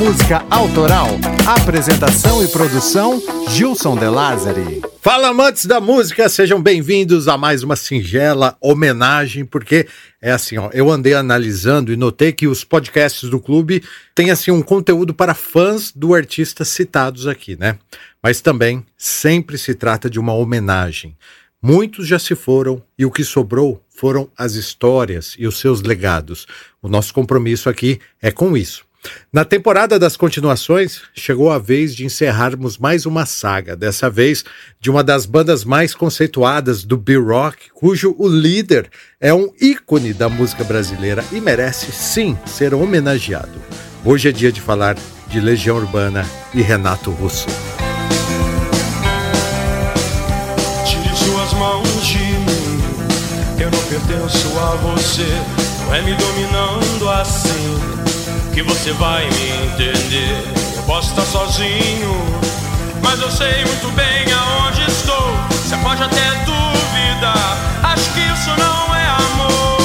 Música Autoral. Apresentação e produção, Gilson De Lázari. Fala amantes da música, sejam bem-vindos a mais uma singela homenagem, porque é assim, ó, eu andei analisando e notei que os podcasts do clube têm assim um conteúdo para fãs do artista citados aqui, né? Mas também sempre se trata de uma homenagem. Muitos já se foram e o que sobrou foram as histórias e os seus legados. O nosso compromisso aqui é com isso. Na temporada das continuações, chegou a vez de encerrarmos mais uma saga, dessa vez de uma das bandas mais conceituadas do B-Rock, cujo o líder é um ícone da música brasileira e merece sim ser homenageado. Hoje é dia de falar de Legião Urbana e Renato Russo. pertenço a você. Não é me dominando assim que você vai me entender. Eu posso estar sozinho, mas eu sei muito bem aonde estou. Você pode até duvidar, acho que isso não é amor.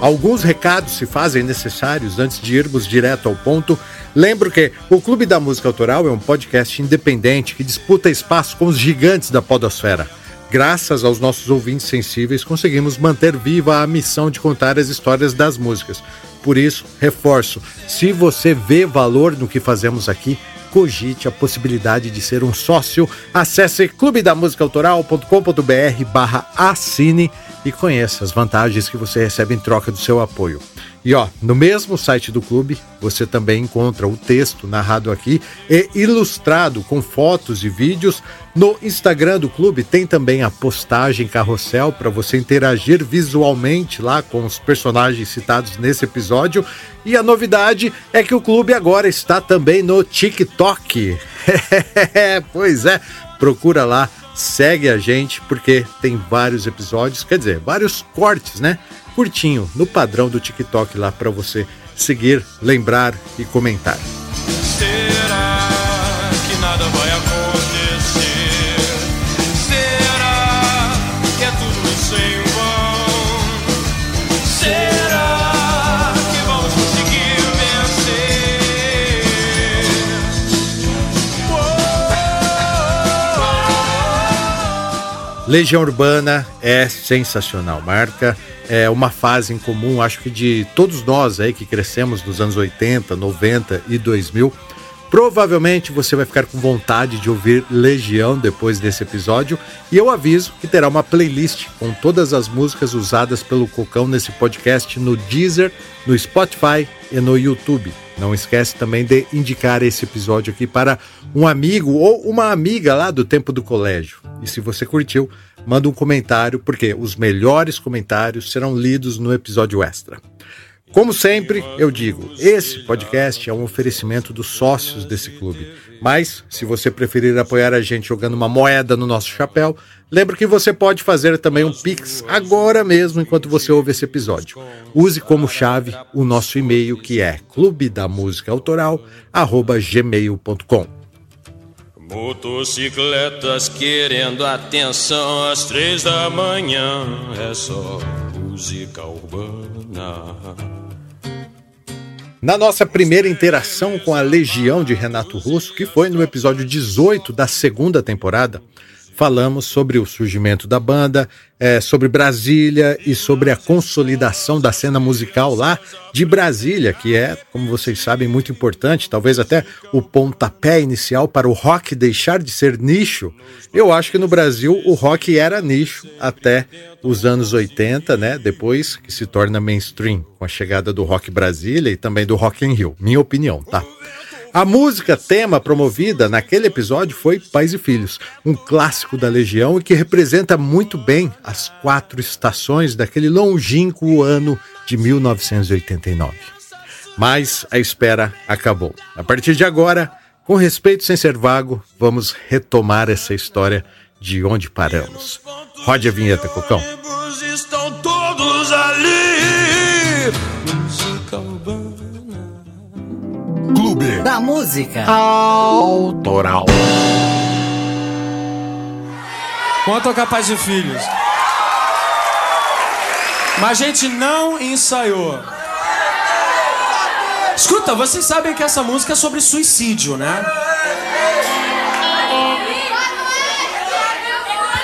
Alguns recados se fazem necessários antes de irmos direto ao ponto. Lembro que o Clube da Música Autoral é um podcast independente que disputa espaço com os gigantes da podosfera. Graças aos nossos ouvintes sensíveis, conseguimos manter viva a missão de contar as histórias das músicas. Por isso, reforço: se você vê valor no que fazemos aqui, cogite a possibilidade de ser um sócio. Acesse clubedamusicaautoral.com.br barra assine e conheça as vantagens que você recebe em troca do seu apoio. E ó, no mesmo site do clube, você também encontra o texto narrado aqui e ilustrado com fotos e vídeos. No Instagram do clube tem também a postagem carrossel para você interagir visualmente lá com os personagens citados nesse episódio. E a novidade é que o clube agora está também no TikTok. pois é, procura lá, segue a gente porque tem vários episódios, quer dizer, vários cortes, né? Curtinho, no padrão do TikTok lá para você seguir, lembrar e comentar. Será Legião Urbana é sensacional, marca é uma fase em comum, acho que de todos nós aí que crescemos nos anos 80, 90 e 2000. Provavelmente você vai ficar com vontade de ouvir Legião depois desse episódio, e eu aviso que terá uma playlist com todas as músicas usadas pelo Cocão nesse podcast no Deezer, no Spotify e no YouTube. Não esquece também de indicar esse episódio aqui para um amigo ou uma amiga lá do tempo do colégio. E se você curtiu, manda um comentário, porque os melhores comentários serão lidos no episódio extra. Como sempre, eu digo, esse podcast é um oferecimento dos sócios desse clube. Mas, se você preferir apoiar a gente jogando uma moeda no nosso chapéu, lembre que você pode fazer também um Pix agora mesmo enquanto você ouve esse episódio. Use como chave o nosso e-mail que é clubedamusicaautoral@gmail.com. Motocicletas querendo atenção às três da manhã. É só música urbana. Na nossa primeira interação com a Legião de Renato Russo, que foi no episódio 18 da segunda temporada, falamos sobre o surgimento da banda, é, sobre Brasília e sobre a consolidação da cena musical lá de Brasília, que é, como vocês sabem, muito importante, talvez até o pontapé inicial para o rock deixar de ser nicho. Eu acho que no Brasil o rock era nicho até os anos 80, né? Depois que se torna mainstream com a chegada do rock Brasília e também do Rock in Rio. Minha opinião, tá? A música tema promovida naquele episódio foi Pais e Filhos, um clássico da Legião e que representa muito bem as quatro estações daquele longínquo ano de 1989. Mas a espera acabou. A partir de agora, com respeito sem ser vago, vamos retomar essa história de onde paramos. Rode a vinheta, Cocão. Clube da Música Autoral. Vamos tocar Pais de Filhos. Mas a gente não ensaiou. Escuta, vocês sabem que essa música é sobre suicídio, né?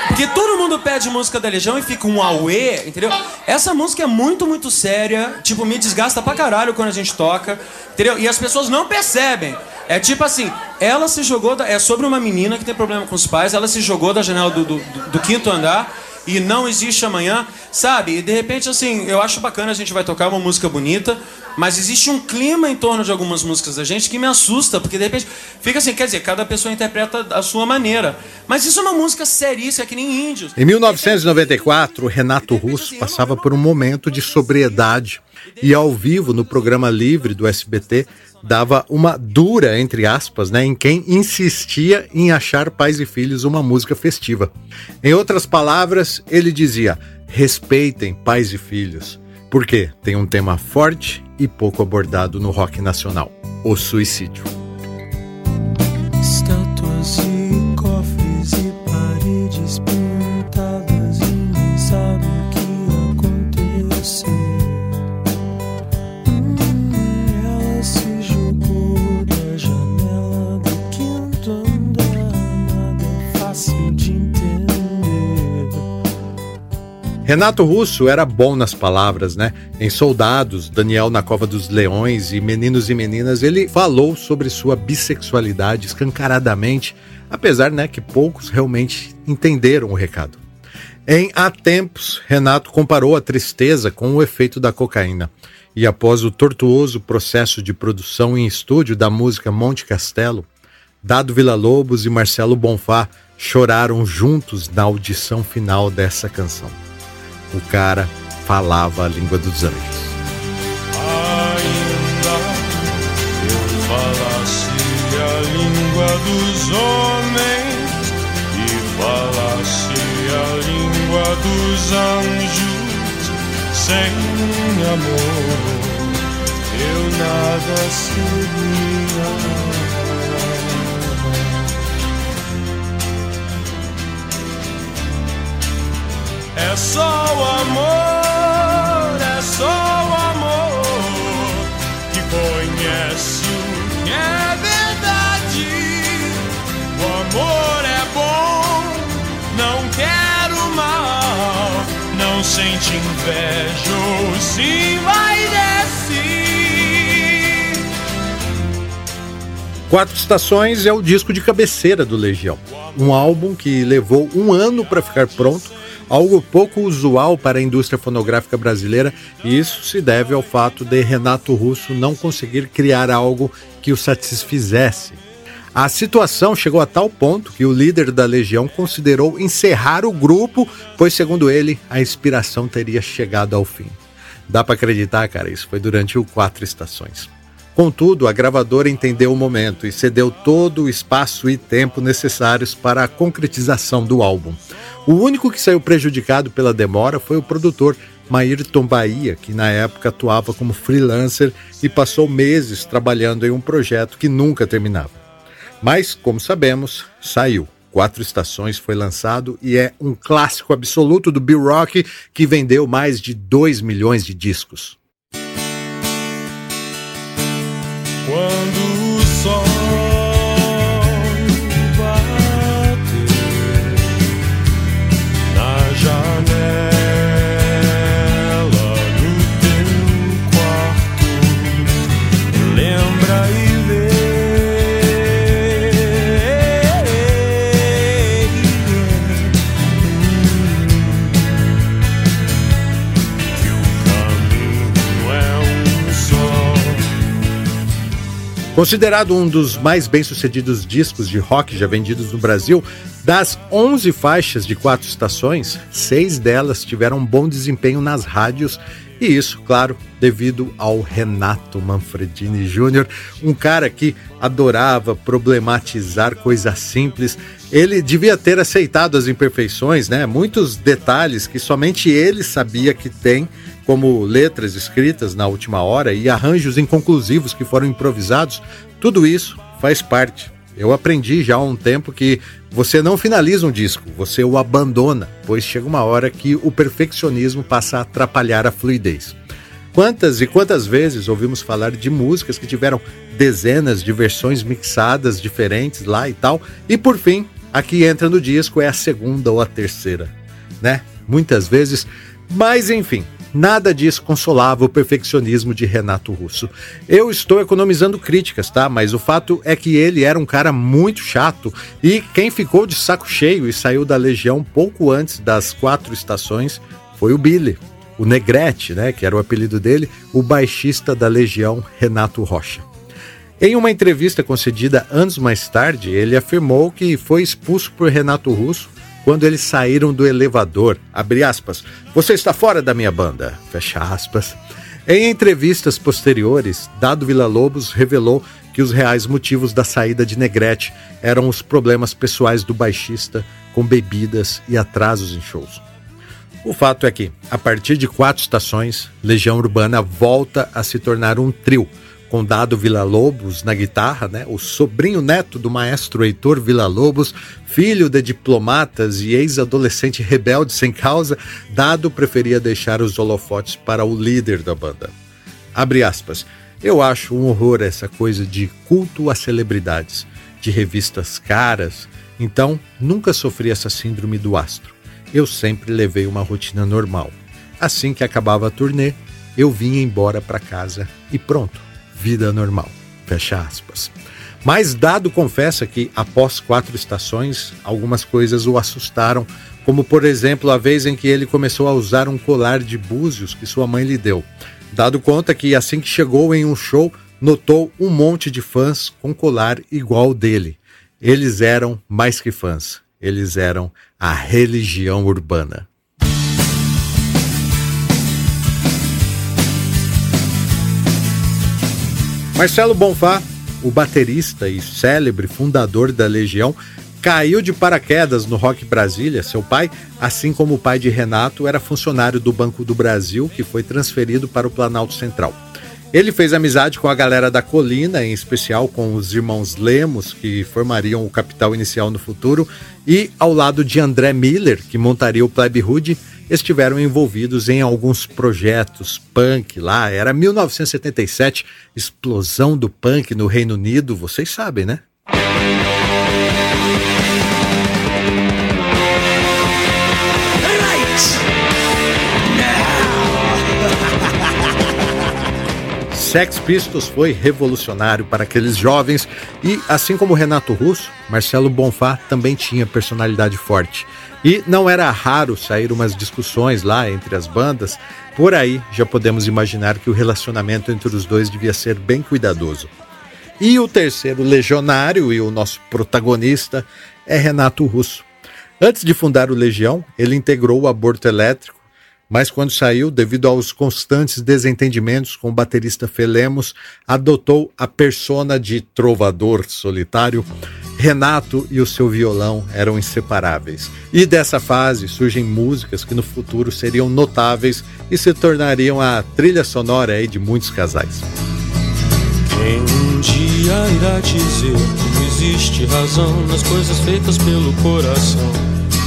Porque todo mundo pede música da Legião e fica um auê, entendeu? Essa música é muito, muito séria. Tipo, me desgasta pra caralho quando a gente toca, entendeu? E as pessoas não percebem. É tipo assim, ela se jogou. Da, é sobre uma menina que tem problema com os pais, ela se jogou da janela do, do, do quinto andar e não existe amanhã, sabe? E de repente, assim, eu acho bacana a gente vai tocar uma música bonita, mas existe um clima em torno de algumas músicas da gente que me assusta, porque de repente fica assim, quer dizer, cada pessoa interpreta a sua maneira. Mas isso é uma música seríssima, que nem índios. Em 1994, Renato Russo passava por um momento de sobriedade e ao vivo no programa Livre do SBT dava uma dura, entre aspas, né, em quem insistia em achar Pais e Filhos uma música festiva. Em outras palavras, ele dizia: respeitem pais e filhos, porque tem um tema forte e pouco abordado no rock nacional: o suicídio. Estátuas Renato Russo era bom nas palavras, né? Em Soldados, Daniel na Cova dos Leões e Meninos e Meninas, ele falou sobre sua bissexualidade escancaradamente, apesar né, que poucos realmente entenderam o recado. Em Há Tempos, Renato comparou a tristeza com o efeito da cocaína. E após o tortuoso processo de produção em estúdio da música Monte Castelo, Dado Villa-Lobos e Marcelo Bonfá choraram juntos na audição final dessa canção. O cara falava a língua dos anjos. Ainda eu falasse a língua dos homens e falasse a língua dos anjos sem amor, eu nada seria. É só o amor, é só o amor que conhece o que é verdade. O amor é bom, não quero mal, não sente inveja ou se vai descer. Quatro Estações é o disco de cabeceira do Legião. Um álbum que levou um ano para ficar pronto algo pouco usual para a indústria fonográfica brasileira, e isso se deve ao fato de Renato Russo não conseguir criar algo que o satisfizesse. A situação chegou a tal ponto que o líder da Legião considerou encerrar o grupo, pois, segundo ele, a inspiração teria chegado ao fim. Dá para acreditar, cara, isso foi durante o Quatro Estações. Contudo, a gravadora entendeu o momento e cedeu todo o espaço e tempo necessários para a concretização do álbum. O único que saiu prejudicado pela demora foi o produtor Maírton Bahia, que na época atuava como freelancer e passou meses trabalhando em um projeto que nunca terminava. Mas, como sabemos, saiu. Quatro Estações foi lançado e é um clássico absoluto do Bill Rock que vendeu mais de 2 milhões de discos. Considerado um dos mais bem-sucedidos discos de rock já vendidos no Brasil, das 11 faixas de quatro estações, seis delas tiveram bom desempenho nas rádios, e isso, claro, devido ao Renato Manfredini Jr., um cara que adorava problematizar coisas simples. Ele devia ter aceitado as imperfeições, né? Muitos detalhes que somente ele sabia que tem como letras escritas na última hora e arranjos inconclusivos que foram improvisados, tudo isso faz parte. Eu aprendi já há um tempo que você não finaliza um disco, você o abandona, pois chega uma hora que o perfeccionismo passa a atrapalhar a fluidez. Quantas e quantas vezes ouvimos falar de músicas que tiveram dezenas de versões mixadas diferentes lá e tal, e por fim, a que entra no disco é a segunda ou a terceira, né? Muitas vezes, mas enfim, Nada disso consolava o perfeccionismo de Renato Russo. Eu estou economizando críticas, tá? Mas o fato é que ele era um cara muito chato e quem ficou de saco cheio e saiu da Legião pouco antes das quatro estações foi o Billy, o Negrete, né? Que era o apelido dele, o baixista da Legião, Renato Rocha. Em uma entrevista concedida anos mais tarde, ele afirmou que foi expulso por Renato Russo quando eles saíram do elevador. Abre aspas. Você está fora da minha banda. Fecha aspas. Em entrevistas posteriores, Dado Villa-Lobos revelou que os reais motivos da saída de Negrete eram os problemas pessoais do baixista com bebidas e atrasos em shows. O fato é que, a partir de quatro estações, Legião Urbana volta a se tornar um trio, com Dado Villa-Lobos na guitarra, né? o sobrinho neto do maestro Heitor Villa-Lobos, filho de diplomatas e ex-adolescente rebelde sem causa, Dado preferia deixar os holofotes para o líder da banda. Abre aspas. Eu acho um horror essa coisa de culto a celebridades, de revistas caras, então nunca sofri essa síndrome do astro. Eu sempre levei uma rotina normal. Assim que acabava a turnê, eu vinha embora para casa e pronto vida normal. Fecha aspas. Mas Dado confessa que, após quatro estações, algumas coisas o assustaram, como por exemplo a vez em que ele começou a usar um colar de búzios que sua mãe lhe deu. Dado conta que assim que chegou em um show, notou um monte de fãs com colar igual dele. Eles eram mais que fãs, eles eram a religião urbana. Marcelo Bonfá, o baterista e célebre fundador da Legião, caiu de paraquedas no Rock Brasília. Seu pai, assim como o pai de Renato, era funcionário do Banco do Brasil, que foi transferido para o Planalto Central. Ele fez amizade com a galera da Colina, em especial com os irmãos Lemos, que formariam o capital inicial no futuro, e ao lado de André Miller, que montaria o Plebe Hood, estiveram envolvidos em alguns projetos punk lá. Era 1977, explosão do punk no Reino Unido, vocês sabem, né? Sex Pistols foi revolucionário para aqueles jovens e, assim como Renato Russo, Marcelo Bonfá também tinha personalidade forte. E não era raro sair umas discussões lá entre as bandas, por aí já podemos imaginar que o relacionamento entre os dois devia ser bem cuidadoso. E o terceiro legionário e o nosso protagonista é Renato Russo. Antes de fundar o Legião, ele integrou o aborto elétrico, mas quando saiu, devido aos constantes desentendimentos com o baterista Felemos, adotou a persona de trovador solitário Renato e o seu violão eram inseparáveis. E dessa fase surgem músicas que no futuro seriam notáveis e se tornariam a trilha sonora aí de muitos casais. Quem um dia irá dizer que existe razão nas coisas feitas pelo coração?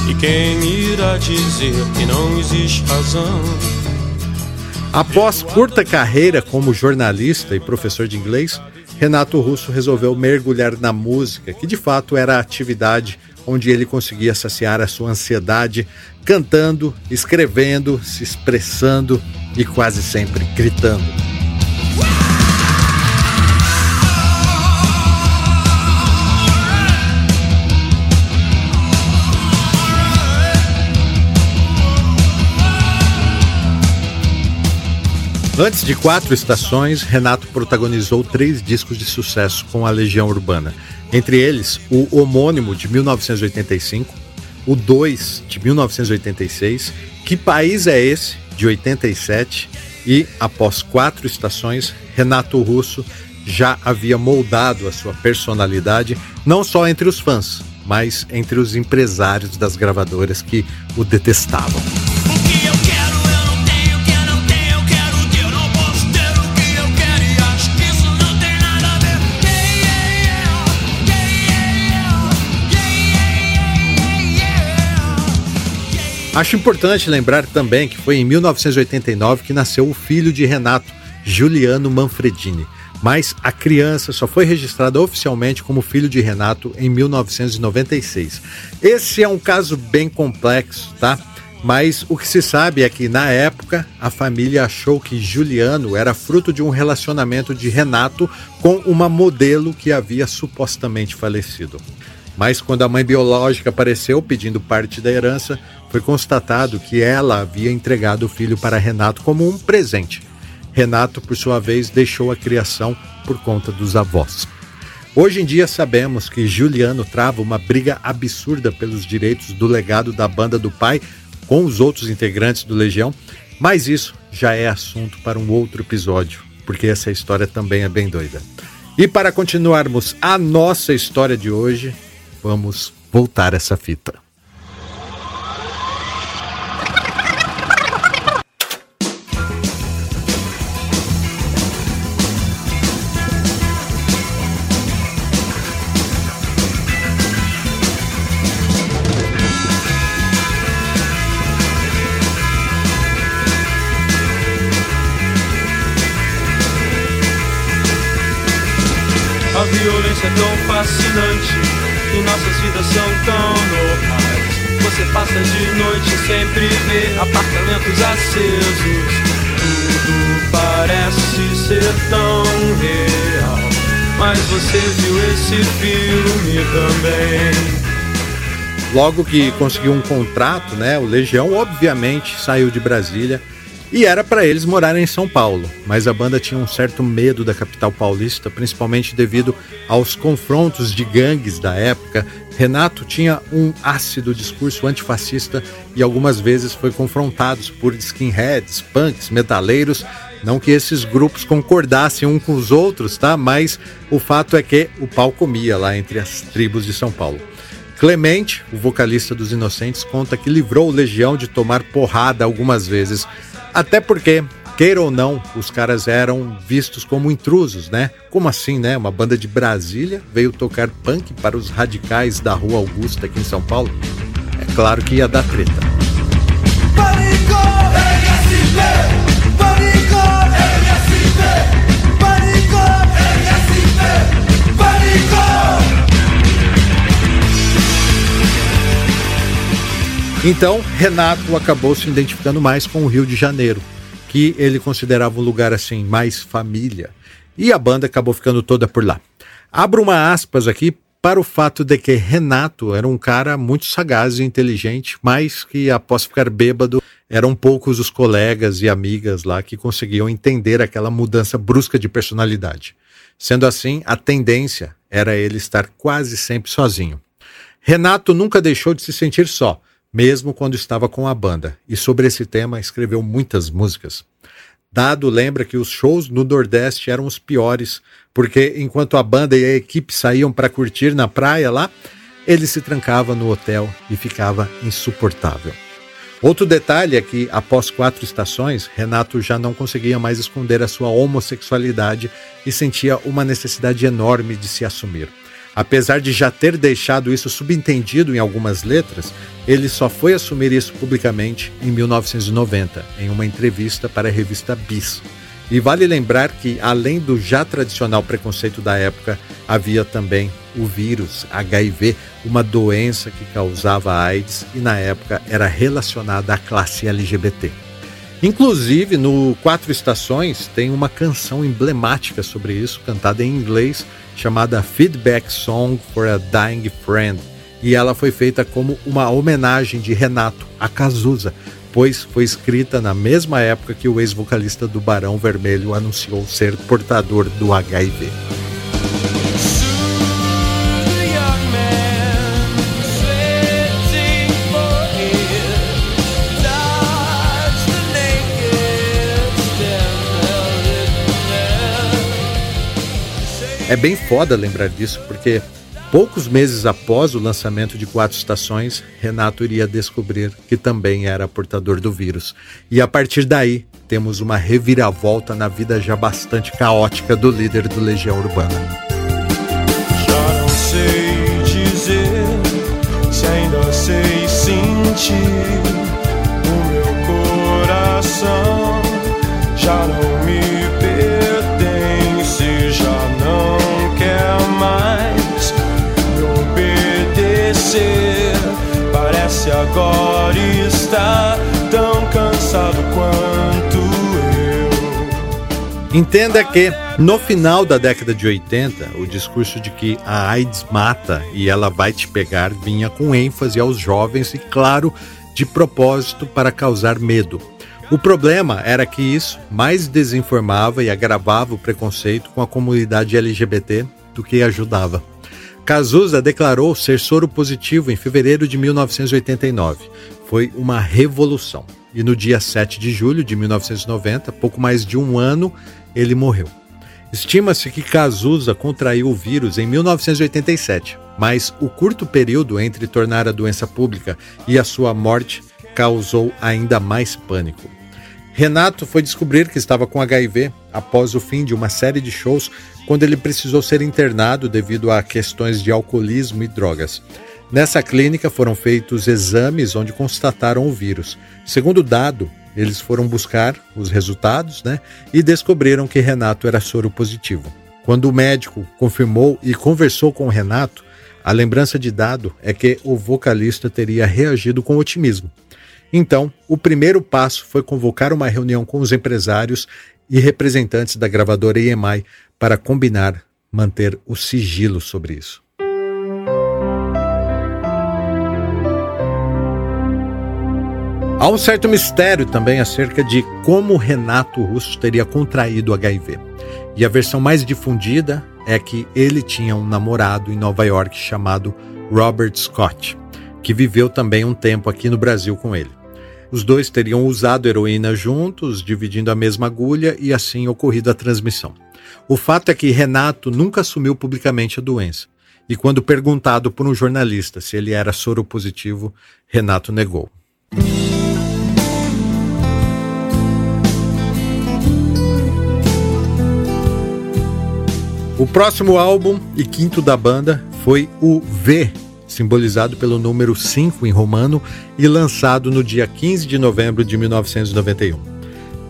E quem irá dizer que não existe razão? Após curta carreira como jornalista e professor de inglês, Renato Russo resolveu mergulhar na música, que de fato era a atividade onde ele conseguia saciar a sua ansiedade, cantando, escrevendo, se expressando e quase sempre gritando. Antes de quatro estações, Renato protagonizou três discos de sucesso com a Legião Urbana. Entre eles, o homônimo de 1985, o 2 de 1986, Que País é Esse? de 87 e, após quatro estações, Renato Russo já havia moldado a sua personalidade não só entre os fãs, mas entre os empresários das gravadoras que o detestavam. Acho importante lembrar também que foi em 1989 que nasceu o filho de Renato, Giuliano Manfredini, mas a criança só foi registrada oficialmente como filho de Renato em 1996. Esse é um caso bem complexo, tá? Mas o que se sabe é que, na época, a família achou que Juliano era fruto de um relacionamento de Renato com uma modelo que havia supostamente falecido. Mas quando a mãe biológica apareceu pedindo parte da herança, foi constatado que ela havia entregado o filho para Renato como um presente. Renato, por sua vez, deixou a criação por conta dos avós. Hoje em dia sabemos que Juliano trava uma briga absurda pelos direitos do legado da banda do pai com os outros integrantes do Legião, mas isso já é assunto para um outro episódio, porque essa história também é bem doida. E para continuarmos a nossa história de hoje, vamos voltar essa fita. Apartamentos acesos. Tudo parece ser tão real. Mas você viu esse filme também. Logo que conseguiu um contrato, né, o Legião obviamente saiu de Brasília e era para eles morarem em São Paulo, mas a banda tinha um certo medo da capital paulista, principalmente devido aos confrontos de gangues da época. Renato tinha um ácido discurso antifascista e algumas vezes foi confrontado por skinheads, punks, metaleiros. Não que esses grupos concordassem um com os outros, tá? Mas o fato é que o pau comia lá entre as tribos de São Paulo. Clemente, o vocalista dos Inocentes, conta que livrou o Legião de tomar porrada algumas vezes até porque, queira ou não, os caras eram vistos como intrusos, né? Como assim, né? Uma banda de Brasília veio tocar punk para os radicais da Rua Augusta aqui em São Paulo? É claro que ia dar treta. Então, Renato acabou se identificando mais com o Rio de Janeiro, que ele considerava um lugar assim mais família, e a banda acabou ficando toda por lá. Abro uma aspas aqui para o fato de que Renato era um cara muito sagaz e inteligente, mas que após ficar bêbado, eram poucos os colegas e amigas lá que conseguiam entender aquela mudança brusca de personalidade. Sendo assim, a tendência era ele estar quase sempre sozinho. Renato nunca deixou de se sentir só, mesmo quando estava com a banda, e sobre esse tema escreveu muitas músicas. Dado lembra que os shows no Nordeste eram os piores, porque enquanto a banda e a equipe saíam para curtir na praia lá, ele se trancava no hotel e ficava insuportável. Outro detalhe é que, após quatro estações, Renato já não conseguia mais esconder a sua homossexualidade e sentia uma necessidade enorme de se assumir. Apesar de já ter deixado isso subentendido em algumas letras, ele só foi assumir isso publicamente em 1990, em uma entrevista para a revista Bis. E vale lembrar que, além do já tradicional preconceito da época, havia também o vírus HIV, uma doença que causava AIDS e na época era relacionada à classe LGBT. Inclusive, no Quatro Estações tem uma canção emblemática sobre isso, cantada em inglês, chamada Feedback Song for a Dying Friend, e ela foi feita como uma homenagem de Renato a Cazuza, pois foi escrita na mesma época que o ex-vocalista do Barão Vermelho anunciou ser portador do HIV. É bem foda lembrar disso, porque poucos meses após o lançamento de Quatro Estações, Renato iria descobrir que também era portador do vírus. E a partir daí, temos uma reviravolta na vida já bastante caótica do líder do Legião Urbana. Estar tão cansado quanto eu. Entenda que no final da década de 80, o discurso de que a AIDS mata e ela vai te pegar vinha com ênfase aos jovens e, claro, de propósito para causar medo. O problema era que isso mais desinformava e agravava o preconceito com a comunidade LGBT do que ajudava. Cazuza declarou ser soro positivo em fevereiro de 1989. Foi uma revolução. E no dia 7 de julho de 1990, pouco mais de um ano, ele morreu. Estima-se que Cazuza contraiu o vírus em 1987, mas o curto período entre tornar a doença pública e a sua morte causou ainda mais pânico. Renato foi descobrir que estava com HIV após o fim de uma série de shows, quando ele precisou ser internado devido a questões de alcoolismo e drogas. Nessa clínica foram feitos exames onde constataram o vírus. Segundo dado, eles foram buscar os resultados né, e descobriram que Renato era soro positivo. Quando o médico confirmou e conversou com o Renato, a lembrança de dado é que o vocalista teria reagido com otimismo. Então, o primeiro passo foi convocar uma reunião com os empresários e representantes da gravadora EMI para combinar manter o sigilo sobre isso. Há um certo mistério também acerca de como Renato Russo teria contraído HIV. E a versão mais difundida é que ele tinha um namorado em Nova York chamado Robert Scott, que viveu também um tempo aqui no Brasil com ele. Os dois teriam usado heroína juntos, dividindo a mesma agulha e assim ocorrido a transmissão. O fato é que Renato nunca assumiu publicamente a doença. E quando perguntado por um jornalista se ele era soro positivo, Renato negou. O próximo álbum e quinto da banda foi o V, simbolizado pelo número 5 em romano e lançado no dia 15 de novembro de 1991.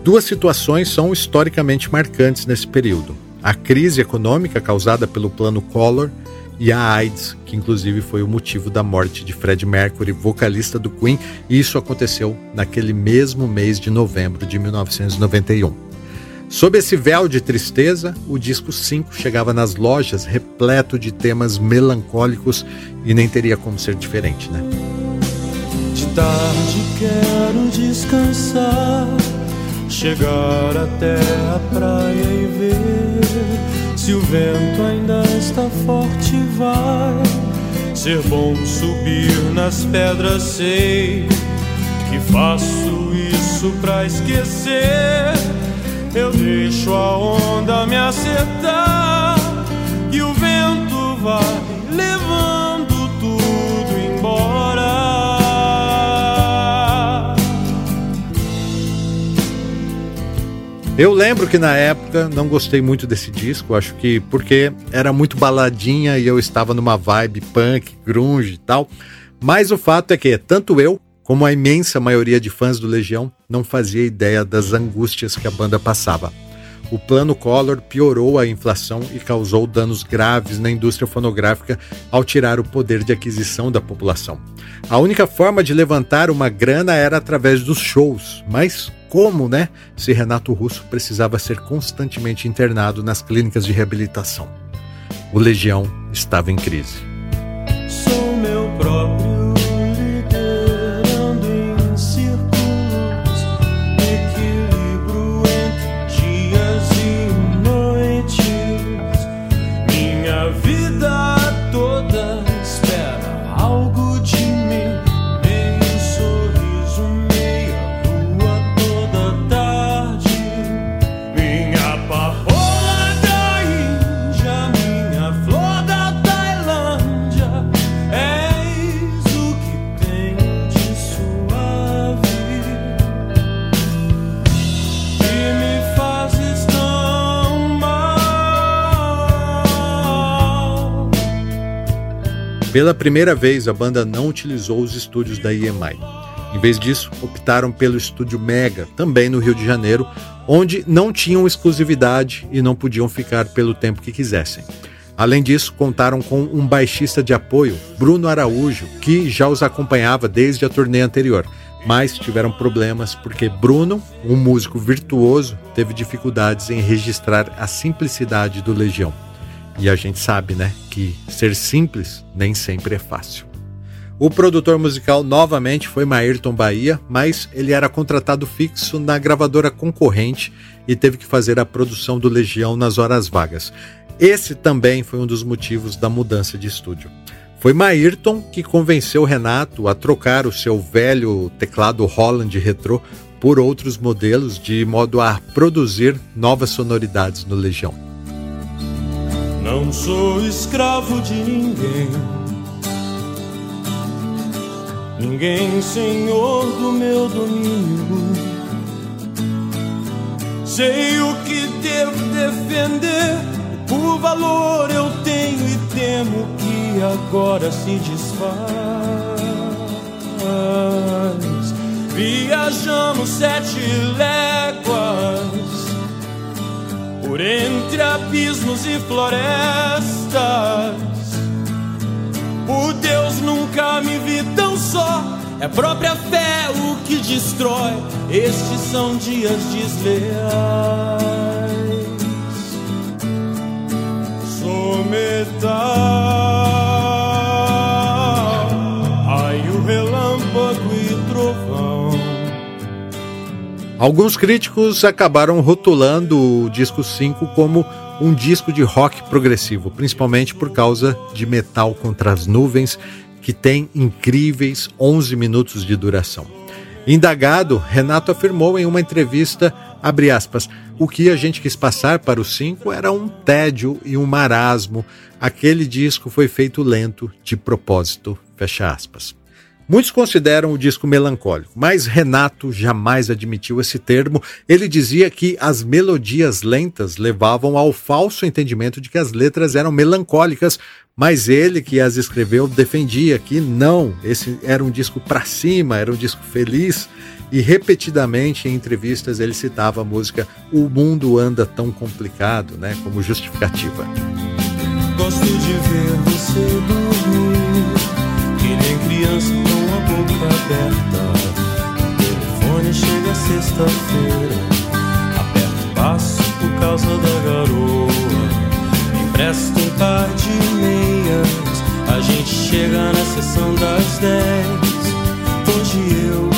Duas situações são historicamente marcantes nesse período: a crise econômica causada pelo Plano Collor e a AIDS, que inclusive foi o motivo da morte de Fred Mercury, vocalista do Queen, e isso aconteceu naquele mesmo mês de novembro de 1991. Sob esse véu de tristeza, o disco 5 chegava nas lojas repleto de temas melancólicos e nem teria como ser diferente, né? De tarde quero descansar, chegar até a praia e ver se o vento ainda está forte. Vai ser bom subir nas pedras, sei que faço isso pra esquecer eu deixo a onda me acertar e o vento vai levando tudo embora. Eu lembro que na época não gostei muito desse disco, acho que porque era muito baladinha e eu estava numa vibe punk, grunge e tal. Mas o fato é que tanto eu como a imensa maioria de fãs do Legião não fazia ideia das angústias que a banda passava. O plano Collor piorou a inflação e causou danos graves na indústria fonográfica ao tirar o poder de aquisição da população. A única forma de levantar uma grana era através dos shows, mas como, né? Se Renato Russo precisava ser constantemente internado nas clínicas de reabilitação. O Legião estava em crise. Sou meu próprio Pela primeira vez, a banda não utilizou os estúdios da EMI. Em vez disso, optaram pelo estúdio Mega, também no Rio de Janeiro, onde não tinham exclusividade e não podiam ficar pelo tempo que quisessem. Além disso, contaram com um baixista de apoio, Bruno Araújo, que já os acompanhava desde a turnê anterior, mas tiveram problemas porque Bruno, um músico virtuoso, teve dificuldades em registrar a simplicidade do Legião. E a gente sabe, né, que ser simples nem sempre é fácil. O produtor musical novamente foi Mayrton Bahia, mas ele era contratado fixo na gravadora concorrente e teve que fazer a produção do Legião nas horas vagas. Esse também foi um dos motivos da mudança de estúdio. Foi Mayrton que convenceu Renato a trocar o seu velho teclado Holland Retro por outros modelos, de modo a produzir novas sonoridades no Legião. Não sou escravo de ninguém ninguém senhor do meu domínio. Sei o que devo defender, por valor eu tenho e temo que agora se desfaz. Viajamos sete léguas por entre abismos e florestas por Deus nunca me vi tão só. É própria fé o que destrói. Estes são dias desleais. Sou metal. Alguns críticos acabaram rotulando o disco 5 como um disco de rock progressivo, principalmente por causa de Metal contra as Nuvens, que tem incríveis 11 minutos de duração. Indagado, Renato afirmou em uma entrevista, aspas, o que a gente quis passar para os cinco era um tédio e um marasmo. Aquele disco foi feito lento, de propósito, fecha aspas. Muitos consideram o disco melancólico, mas Renato jamais admitiu esse termo. Ele dizia que as melodias lentas levavam ao falso entendimento de que as letras eram melancólicas, mas ele que as escreveu defendia que não, esse era um disco para cima, era um disco feliz. E repetidamente em entrevistas ele citava a música O Mundo Anda Tão Complicado, né, como justificativa. Gosto de ver você dormir que nem criança boca aberta. O telefone chega sexta-feira. Aperto o passo por causa da garoa. Empresta um par de meias. A gente chega na sessão das dez. Hoje eu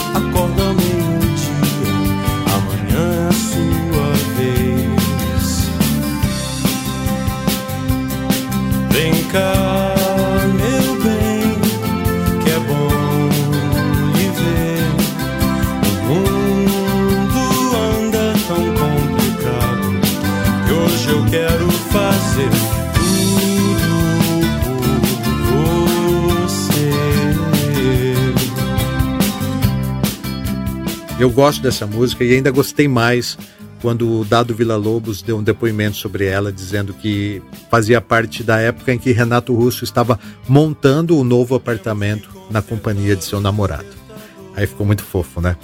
Eu gosto dessa música e ainda gostei mais quando o Dado Vila Lobos deu um depoimento sobre ela, dizendo que fazia parte da época em que Renato Russo estava montando o novo apartamento na companhia de seu namorado. Aí ficou muito fofo, né?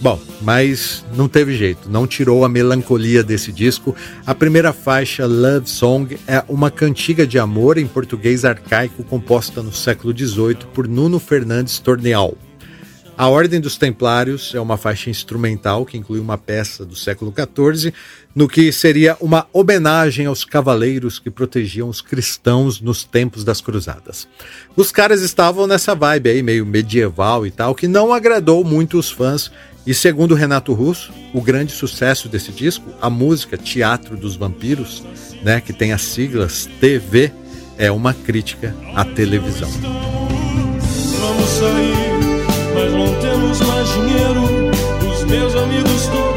Bom, mas não teve jeito, não tirou a melancolia desse disco. A primeira faixa, Love Song, é uma cantiga de amor em português arcaico composta no século XVIII por Nuno Fernandes Torneal. A Ordem dos Templários é uma faixa instrumental que inclui uma peça do século XIV, no que seria uma homenagem aos cavaleiros que protegiam os cristãos nos tempos das cruzadas. Os caras estavam nessa vibe aí, meio medieval e tal, que não agradou muito os fãs e segundo Renato Russo, o grande sucesso desse disco, a música Teatro dos Vampiros, né, que tem as siglas TV, é uma crítica à televisão. Vamos sair, mas não temos mais dinheiro. Os meus amigos todos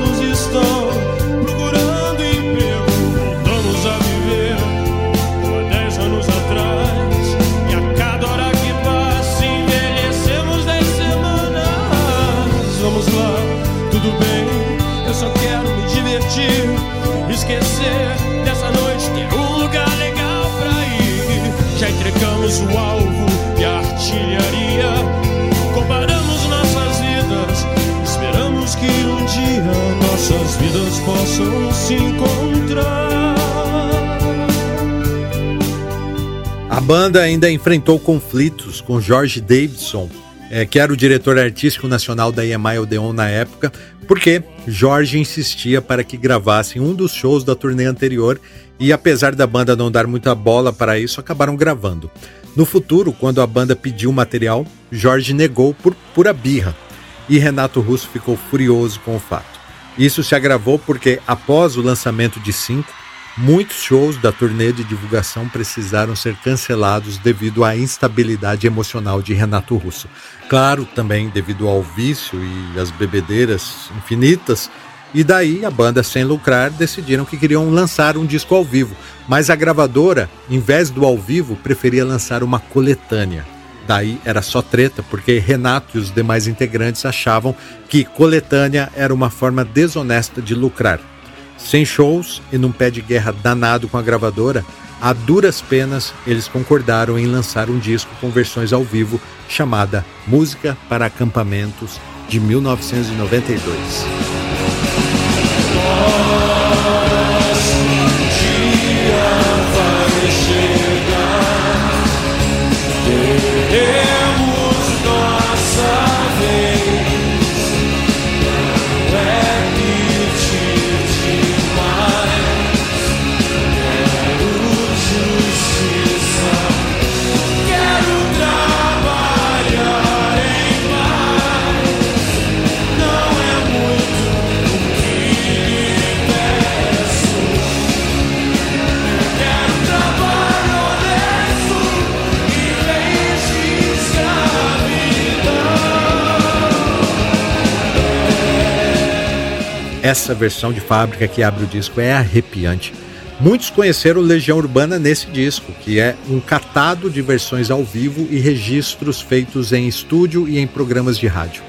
banda ainda enfrentou conflitos com George Davidson, é, que era o diretor artístico nacional da EMI Odeon na época, porque Jorge insistia para que gravassem um dos shows da turnê anterior e, apesar da banda não dar muita bola para isso, acabaram gravando. No futuro, quando a banda pediu material, Jorge negou por pura birra e Renato Russo ficou furioso com o fato. Isso se agravou porque, após o lançamento de Cinco, muitos shows da turnê de divulgação precisaram ser cancelados devido à instabilidade emocional de Renato Russo. Claro, também devido ao vício e às bebedeiras infinitas. E daí a banda, sem lucrar, decidiram que queriam lançar um disco ao vivo, mas a gravadora, em vez do ao vivo, preferia lançar uma coletânea. Daí era só treta, porque Renato e os demais integrantes achavam que coletânea era uma forma desonesta de lucrar. Sem shows e num pé de guerra danado com a gravadora, a duras penas eles concordaram em lançar um disco com versões ao vivo chamada Música para Acampamentos de 1992. Essa versão de fábrica que abre o disco é arrepiante. Muitos conheceram Legião Urbana nesse disco, que é um catado de versões ao vivo e registros feitos em estúdio e em programas de rádio.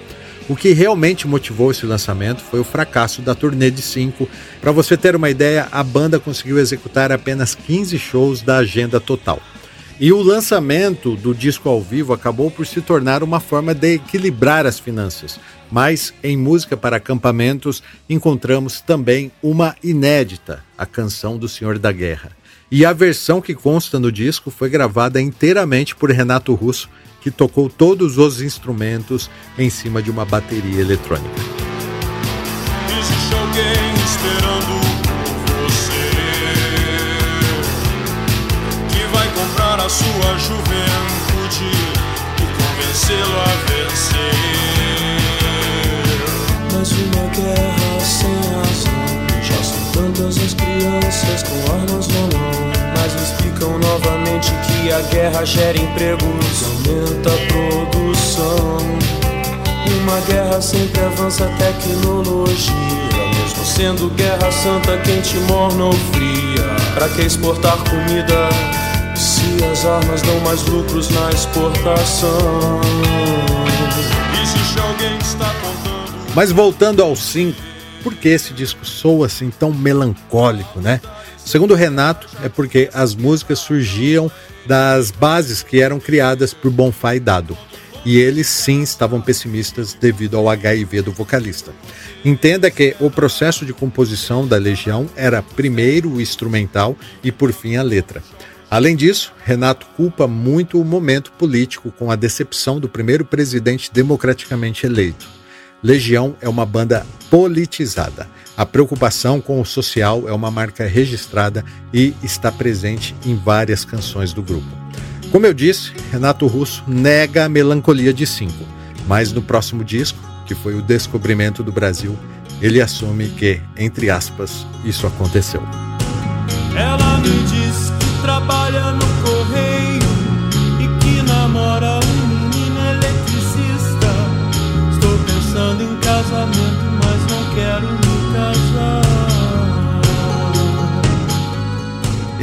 O que realmente motivou esse lançamento foi o fracasso da turnê de 5. Para você ter uma ideia, a banda conseguiu executar apenas 15 shows da agenda total. E o lançamento do disco ao vivo acabou por se tornar uma forma de equilibrar as finanças. Mas em música para acampamentos encontramos também uma inédita, a canção do Senhor da Guerra. E a versão que consta no disco foi gravada inteiramente por Renato Russo, que tocou todos os instrumentos em cima de uma bateria eletrônica. Existe alguém esperando a sua juventude e convencê-lo a vencer. Guerra sem razão, já são tantas as crianças com armas na mão. Mas explicam novamente que a guerra gera empregos, aumenta a produção. Uma guerra sempre avança a tecnologia. Mesmo sendo guerra santa, quente, morna ou fria. Pra que exportar comida? Se as armas dão mais lucros na exportação. Existe alguém que está contando. Mas voltando ao 5, por que esse disco soa assim tão melancólico, né? Segundo Renato, é porque as músicas surgiam das bases que eram criadas por Bonfá e Dado. E eles sim estavam pessimistas devido ao HIV do vocalista. Entenda que o processo de composição da Legião era primeiro o instrumental e por fim a letra. Além disso, Renato culpa muito o momento político com a decepção do primeiro presidente democraticamente eleito. Legião é uma banda politizada. A preocupação com o social é uma marca registrada e está presente em várias canções do grupo. Como eu disse, Renato Russo nega a melancolia de cinco, mas no próximo disco, que foi o descobrimento do Brasil, ele assume que, entre aspas, isso aconteceu. Ela me diz trabalha no correio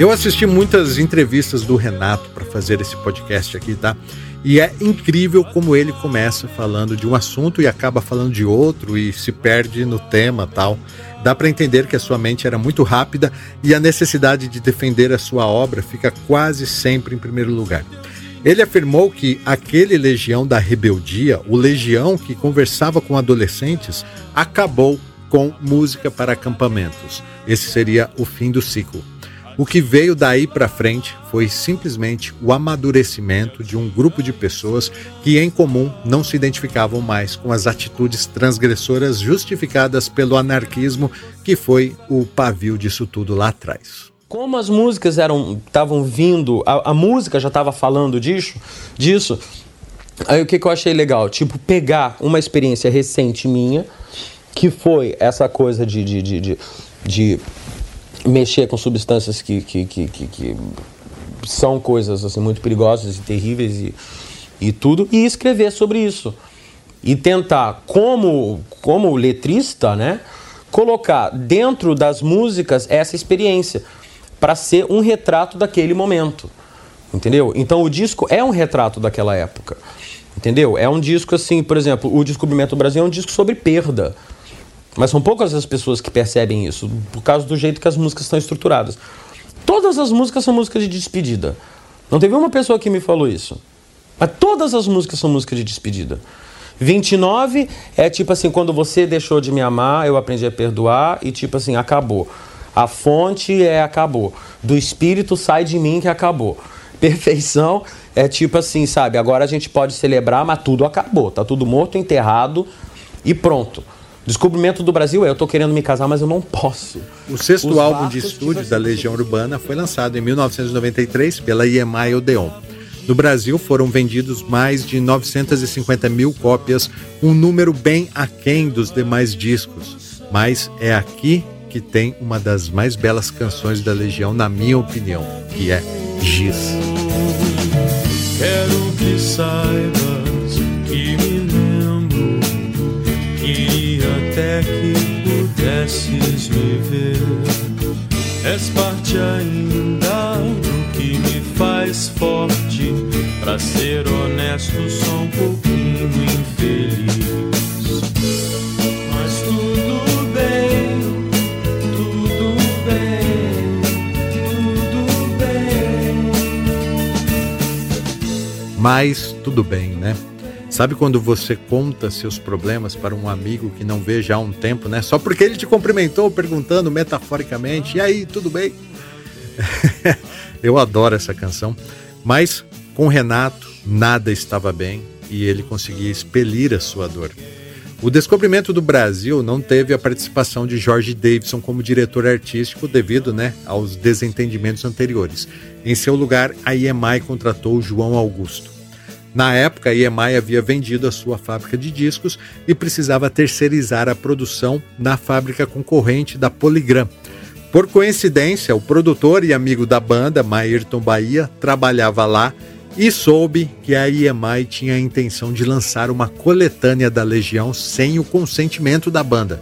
Eu assisti muitas entrevistas do Renato para fazer esse podcast aqui, tá? E é incrível como ele começa falando de um assunto e acaba falando de outro e se perde no tema tal. Dá para entender que a sua mente era muito rápida e a necessidade de defender a sua obra fica quase sempre em primeiro lugar. Ele afirmou que aquele legião da rebeldia, o legião que conversava com adolescentes, acabou com música para acampamentos. Esse seria o fim do ciclo. O que veio daí para frente foi simplesmente o amadurecimento de um grupo de pessoas que, em comum, não se identificavam mais com as atitudes transgressoras justificadas pelo anarquismo, que foi o pavio disso tudo lá atrás. Como as músicas eram estavam vindo, a, a música já estava falando disso, disso. Aí o que, que eu achei legal? Tipo, pegar uma experiência recente minha, que foi essa coisa de, de, de, de, de mexer com substâncias que, que, que, que, que são coisas assim, muito perigosas e terríveis e, e tudo, e escrever sobre isso. E tentar, como, como letrista, né, colocar dentro das músicas essa experiência para ser um retrato daquele momento. Entendeu? Então o disco é um retrato daquela época. Entendeu? É um disco assim, por exemplo, o Descobrimento do Brasil é um disco sobre perda. Mas são poucas as pessoas que percebem isso, por causa do jeito que as músicas estão estruturadas. Todas as músicas são músicas de despedida. Não teve uma pessoa que me falou isso. Mas todas as músicas são músicas de despedida. 29 é tipo assim, quando você deixou de me amar, eu aprendi a perdoar e tipo assim, acabou. A fonte é acabou. Do espírito sai de mim que acabou. Perfeição é tipo assim, sabe? Agora a gente pode celebrar, mas tudo acabou. Tá tudo morto, enterrado e pronto. Descobrimento do Brasil é eu tô querendo me casar, mas eu não posso. O sexto Os álbum de estúdio da Legião Urbana foi lançado em 1993 pela EMI Odeon. No Brasil foram vendidos mais de 950 mil cópias, um número bem aquém dos demais discos. Mas é aqui que tem uma das mais belas canções da Legião, na minha opinião, que é Giz. Quero que saibas pudesses me ver. És parte ainda do que me faz forte. Pra ser honesto, sou um pouquinho infeliz. Mas tudo bem, tudo bem, tudo bem. Mas tudo bem, né? Sabe quando você conta seus problemas para um amigo que não vê já há um tempo, né? Só porque ele te cumprimentou perguntando metaforicamente: "E aí, tudo bem?" Eu adoro essa canção, mas com Renato nada estava bem e ele conseguia expelir a sua dor. O descobrimento do Brasil não teve a participação de George Davidson como diretor artístico devido né, aos desentendimentos anteriores. Em seu lugar, a EMI contratou João Augusto. Na época, a EMI havia vendido a sua fábrica de discos e precisava terceirizar a produção na fábrica concorrente da Polygram. Por coincidência, o produtor e amigo da banda, Mayrton Bahia, trabalhava lá e soube que a EMI tinha a intenção de lançar uma coletânea da Legião sem o consentimento da banda.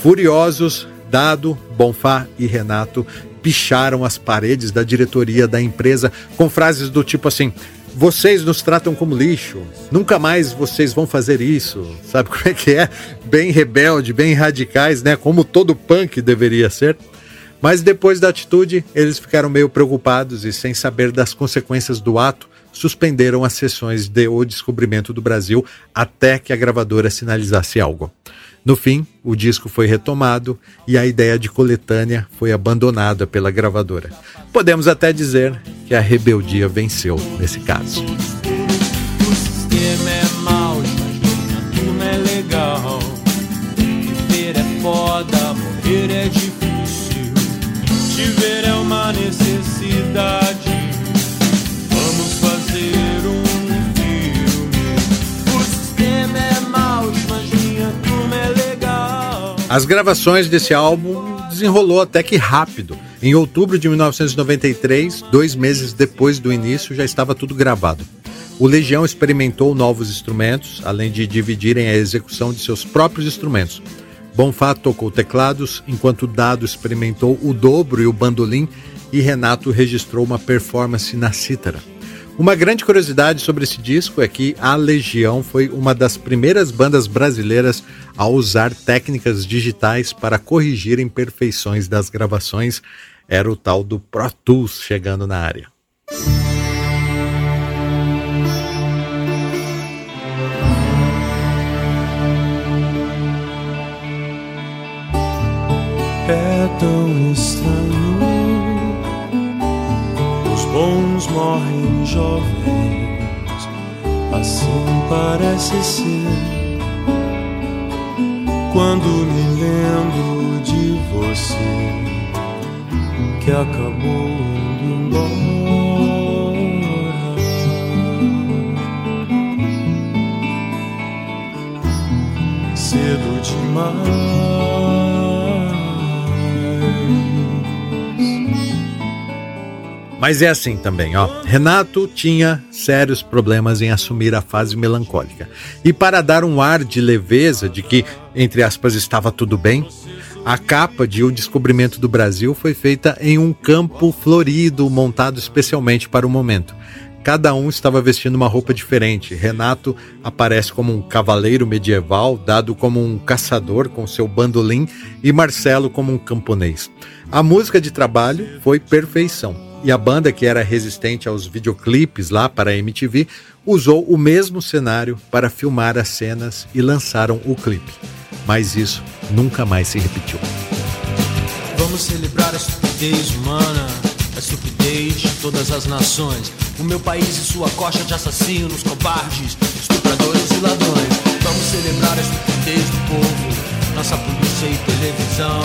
Furiosos, Dado, Bonfá e Renato picharam as paredes da diretoria da empresa com frases do tipo assim: vocês nos tratam como lixo, nunca mais vocês vão fazer isso. Sabe como é que é? Bem rebelde, bem radicais, né? Como todo punk deveria ser. Mas depois da atitude, eles ficaram meio preocupados e, sem saber das consequências do ato, suspenderam as sessões de O Descobrimento do Brasil até que a gravadora sinalizasse algo. No fim, o disco foi retomado e a ideia de coletânea foi abandonada pela gravadora. Podemos até dizer que a rebeldia venceu nesse caso. O sistema é mau, mas turma é legal. Viver é foda, morrer é difícil. Te ver é uma necessidade. As gravações desse álbum desenrolou até que rápido. Em outubro de 1993, dois meses depois do início, já estava tudo gravado. O Legião experimentou novos instrumentos, além de dividirem a execução de seus próprios instrumentos. Bonfá tocou teclados, enquanto Dado experimentou o dobro e o bandolim, e Renato registrou uma performance na cítara. Uma grande curiosidade sobre esse disco é que a Legião foi uma das primeiras bandas brasileiras a usar técnicas digitais para corrigir imperfeições das gravações. Era o tal do Pro Tools chegando na área. é tão estranho. Bons morrem jovens, assim parece ser. Quando me lembro de você, que acabou indo embora. Cedo demais. Mas é assim também, ó. Renato tinha sérios problemas em assumir a fase melancólica. E para dar um ar de leveza, de que, entre aspas, estava tudo bem, a capa de O Descobrimento do Brasil foi feita em um campo florido, montado especialmente para o momento. Cada um estava vestindo uma roupa diferente. Renato aparece como um cavaleiro medieval, dado como um caçador com seu bandolim, e Marcelo como um camponês. A música de trabalho foi perfeição. E a banda, que era resistente aos videoclipes lá para a MTV, usou o mesmo cenário para filmar as cenas e lançaram o clipe. Mas isso nunca mais se repetiu. Vamos celebrar a estupidez humana, a estupidez de todas as nações. O meu país e sua coxa de assassinos, cobardes, estupradores e ladrões. Vamos celebrar a estupidez do povo, nossa polícia e televisão.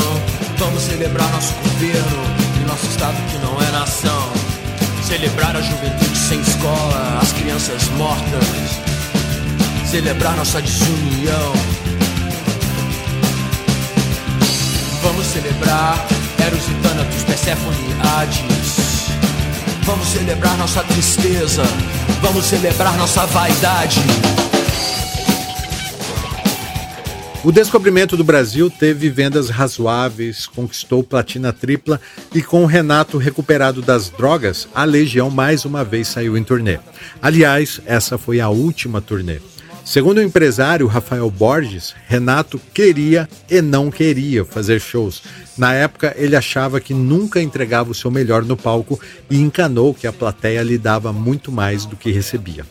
Vamos celebrar nosso governo nosso estado que não é nação. Celebrar a juventude sem escola, as crianças mortas. Celebrar nossa desunião. Vamos celebrar Eros e Thanatos, Persephone e Hades. Vamos celebrar nossa tristeza. Vamos celebrar nossa vaidade. O descobrimento do Brasil teve vendas razoáveis, conquistou platina tripla e com o Renato recuperado das drogas, a Legião mais uma vez saiu em turnê. Aliás, essa foi a última turnê. Segundo o empresário Rafael Borges, Renato queria e não queria fazer shows. Na época, ele achava que nunca entregava o seu melhor no palco e encanou que a plateia lhe dava muito mais do que recebia.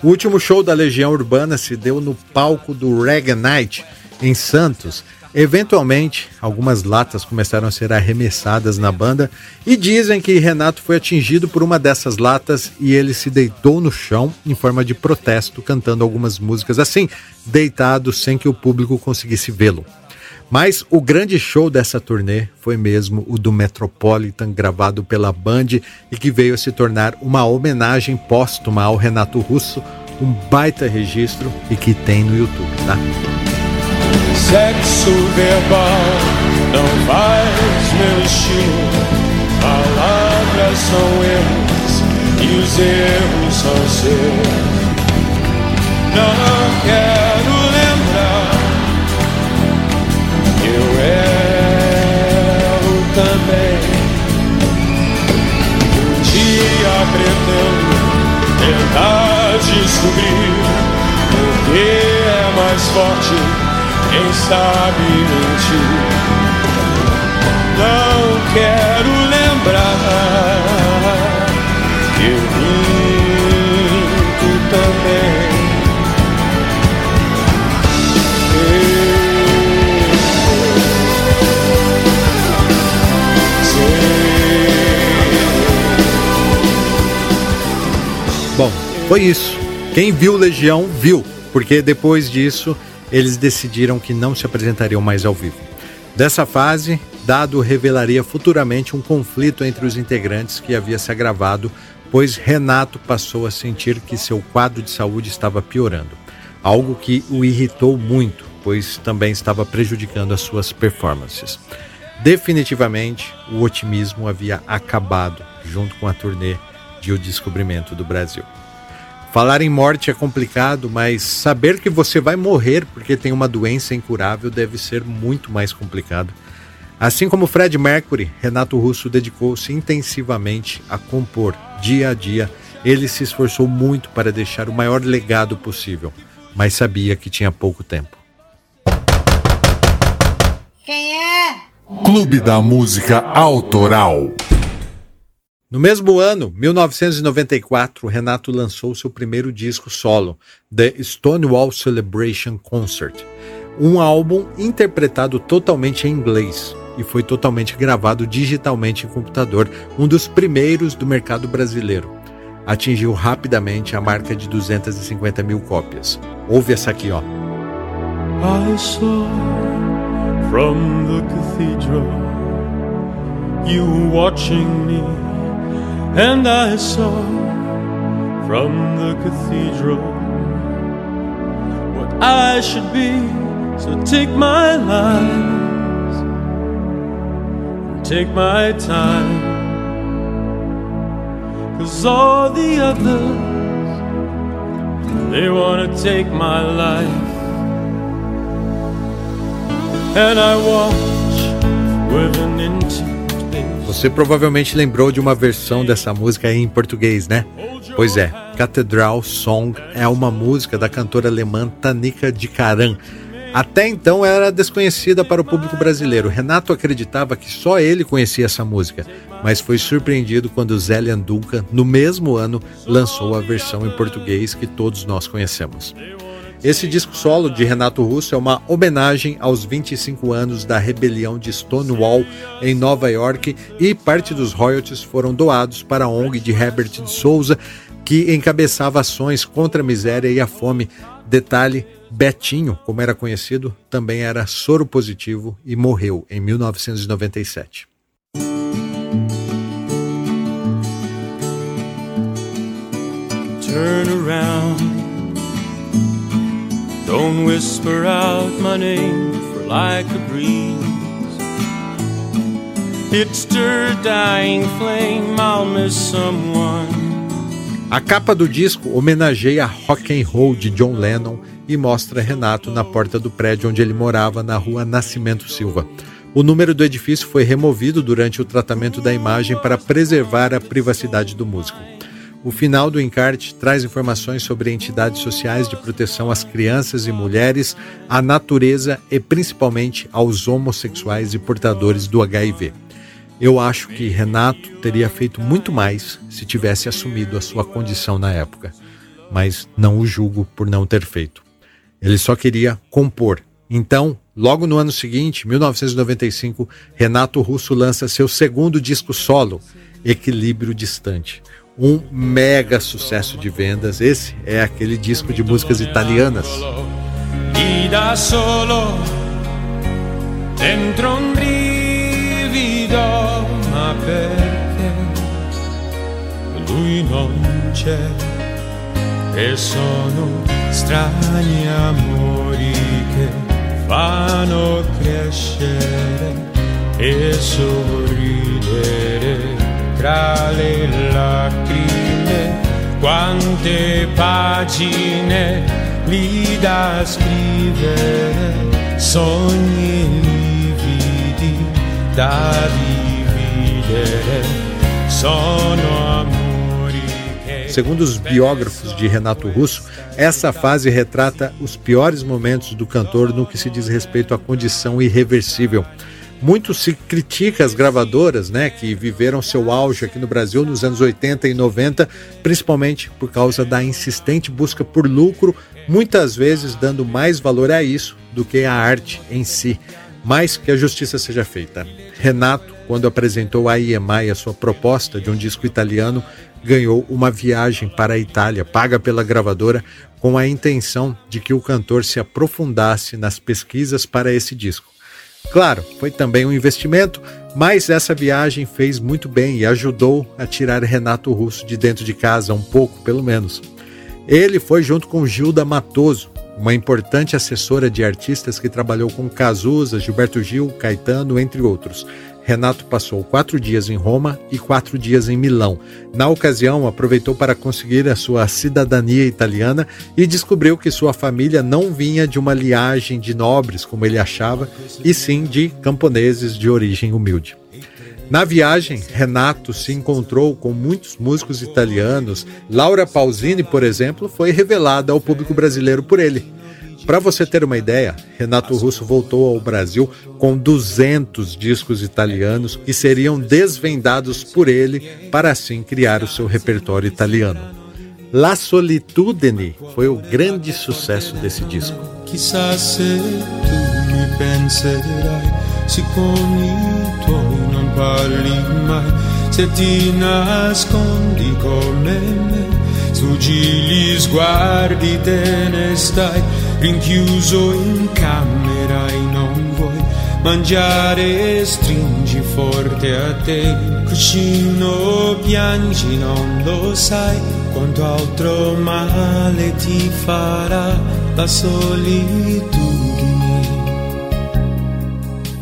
O último show da Legião Urbana se deu no palco do Reggae Night, em Santos. Eventualmente, algumas latas começaram a ser arremessadas na banda e dizem que Renato foi atingido por uma dessas latas e ele se deitou no chão em forma de protesto, cantando algumas músicas assim, deitado sem que o público conseguisse vê-lo. Mas o grande show dessa turnê foi mesmo o do Metropolitan, gravado pela Band e que veio a se tornar uma homenagem póstuma ao Renato Russo, um baita registro e que tem no YouTube, tá? Sexo verbal não faz meu estilo. Palavras são erros e os erros são seus. Não quero pretendo tentar descobrir o que é mais forte, quem sabe mentir. Foi isso. Quem viu Legião, viu, porque depois disso eles decidiram que não se apresentariam mais ao vivo. Dessa fase, Dado revelaria futuramente um conflito entre os integrantes que havia se agravado, pois Renato passou a sentir que seu quadro de saúde estava piorando, algo que o irritou muito, pois também estava prejudicando as suas performances. Definitivamente, o otimismo havia acabado junto com a turnê de O Descobrimento do Brasil. Falar em morte é complicado, mas saber que você vai morrer porque tem uma doença incurável deve ser muito mais complicado. Assim como Fred Mercury, Renato Russo dedicou-se intensivamente a compor dia a dia. Ele se esforçou muito para deixar o maior legado possível, mas sabia que tinha pouco tempo. Quem é? Clube da Música Autoral. No mesmo ano, 1994, Renato lançou seu primeiro disco solo, The Stonewall Celebration Concert, um álbum interpretado totalmente em inglês. e foi totalmente gravado digitalmente em computador, um dos primeiros do mercado brasileiro. Atingiu rapidamente a marca de 250 mil cópias. Ouve essa aqui, ó. I saw from the cathedral you watching me, and I saw from the cathedral what I should be. So take my lies, take my time, cause all the others, they wanna take my life. Você provavelmente lembrou de uma versão dessa música em português, né? Pois é, Cathedral Song é uma música da cantora alemã Tanika de Karan. Até então era desconhecida para o público brasileiro. Renato acreditava que só ele conhecia essa música, mas foi surpreendido quando Zélian Duncan, no mesmo ano, lançou a versão em português que todos nós conhecemos. Esse disco solo de Renato Russo é uma homenagem aos 25 anos da rebelião de Stonewall em Nova York e parte dos royalties foram doados para a ONG de Herbert de Souza, que encabeçava ações contra a miséria e a fome. Detalhe: Betinho, como era conhecido, também era soro positivo e morreu em 1997. Turn around. Don't whisper out my name, for like a breeze. It's the dying flame, I'll miss someone. A capa do disco homenageia Rock and Roll de John Lennon e mostra Renato na porta do prédio onde ele morava na rua Nascimento Silva. O número do edifício foi removido durante o tratamento da imagem para preservar a privacidade do músico. O final do encarte traz informações sobre entidades sociais de proteção às crianças e mulheres, à natureza e principalmente aos homossexuais e portadores do HIV. Eu acho que Renato teria feito muito mais se tivesse assumido a sua condição na época, mas não o julgo por não ter feito. Ele só queria compor. Então, logo no ano seguinte, 1995, Renato Russo lança seu segundo disco solo, Equilíbrio Distante um mega sucesso de vendas. Esse é aquele disco de músicas italianas. Dentro un brivido, ma perché lui non c'è e sono strani amori che fanno crescere e sorridere tra le lacrime, quante pagine lì da scrivere, sogni lividi da dividere, sono amori che... Segundo os biógrafos de Renato Russo, essa fase retrata os piores momentos do cantor no que se diz respeito à condição irreversível muito se critica as gravadoras, né, que viveram seu auge aqui no Brasil nos anos 80 e 90, principalmente por causa da insistente busca por lucro, muitas vezes dando mais valor a isso do que à arte em si. Mas que a justiça seja feita. Renato, quando apresentou à EMI a sua proposta de um disco italiano, ganhou uma viagem para a Itália, paga pela gravadora, com a intenção de que o cantor se aprofundasse nas pesquisas para esse disco. Claro, foi também um investimento, mas essa viagem fez muito bem e ajudou a tirar Renato Russo de dentro de casa, um pouco pelo menos. Ele foi junto com Gilda Matoso, uma importante assessora de artistas que trabalhou com Cazuza, Gilberto Gil, Caetano, entre outros. Renato passou quatro dias em Roma e quatro dias em Milão. Na ocasião, aproveitou para conseguir a sua cidadania italiana e descobriu que sua família não vinha de uma liagem de nobres, como ele achava, e sim de camponeses de origem humilde. Na viagem, Renato se encontrou com muitos músicos italianos. Laura Pausini, por exemplo, foi revelada ao público brasileiro por ele. Para você ter uma ideia, Renato Russo voltou ao Brasil com 200 discos italianos que seriam desvendados por ele para assim criar o seu repertório italiano. La Solitudine foi o grande sucesso desse disco. Se ti nascondi come me, sguardi, te ne stai rinchiuso in camera e non vuoi mangiare, stringi forte a te, cuscino piangi, non lo sai quanto altro male ti farà la solitudine.